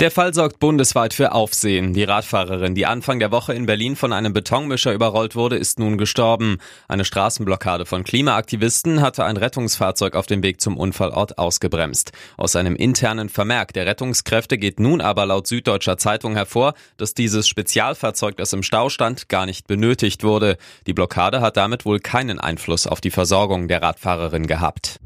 Der Fall sorgt bundesweit für Aufsehen. Die Radfahrerin, die Anfang der Woche in Berlin von einem Betonmischer überrollt wurde, ist nun gestorben. Eine Straßenblockade von Klimaaktivisten hatte ein Rettungsfahrzeug auf dem Weg zum Unfallort ausgebremst. Aus einem internen Vermerk der Rettungskräfte geht nun aber laut Süddeutscher Zeitung hervor, dass dieses Spezialfahrzeug, das im Stau stand, gar nicht benötigt wurde. Die Blockade hat damit wohl keinen Einfluss auf die Versorgung der Radfahrerin gehabt.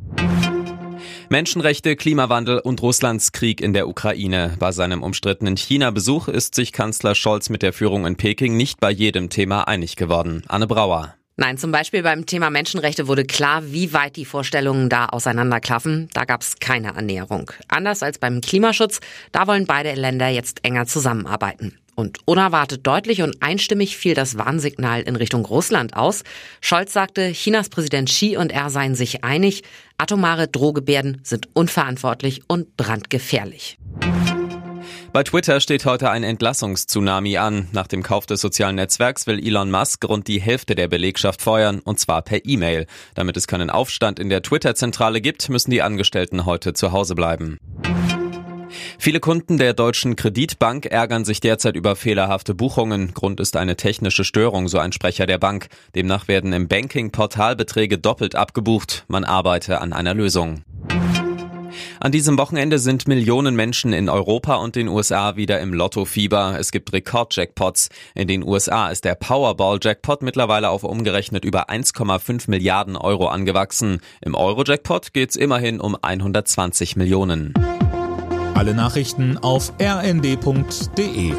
Menschenrechte, Klimawandel und Russlands Krieg in der Ukraine. Bei seinem umstrittenen China-Besuch ist sich Kanzler Scholz mit der Führung in Peking nicht bei jedem Thema einig geworden. Anne Brauer. Nein, zum Beispiel beim Thema Menschenrechte wurde klar, wie weit die Vorstellungen da auseinanderklaffen. Da gab es keine Annäherung. Anders als beim Klimaschutz, da wollen beide Länder jetzt enger zusammenarbeiten. Und unerwartet deutlich und einstimmig fiel das Warnsignal in Richtung Russland aus. Scholz sagte, Chinas Präsident Xi und er seien sich einig, atomare Drohgebärden sind unverantwortlich und brandgefährlich. Bei Twitter steht heute ein Entlassungstsunami an. Nach dem Kauf des sozialen Netzwerks will Elon Musk rund die Hälfte der Belegschaft feuern, und zwar per E-Mail. Damit es keinen Aufstand in der Twitter-Zentrale gibt, müssen die Angestellten heute zu Hause bleiben. Viele Kunden der Deutschen Kreditbank ärgern sich derzeit über fehlerhafte Buchungen. Grund ist eine technische Störung, so ein Sprecher der Bank. Demnach werden im Banking-Portal Beträge doppelt abgebucht. Man arbeite an einer Lösung. An diesem Wochenende sind Millionen Menschen in Europa und den USA wieder im Lottofieber. Es gibt Rekordjackpots. In den USA ist der Powerball-Jackpot mittlerweile auf umgerechnet über 1,5 Milliarden Euro angewachsen. Im Euro-Jackpot geht's immerhin um 120 Millionen. Alle Nachrichten auf rnd.de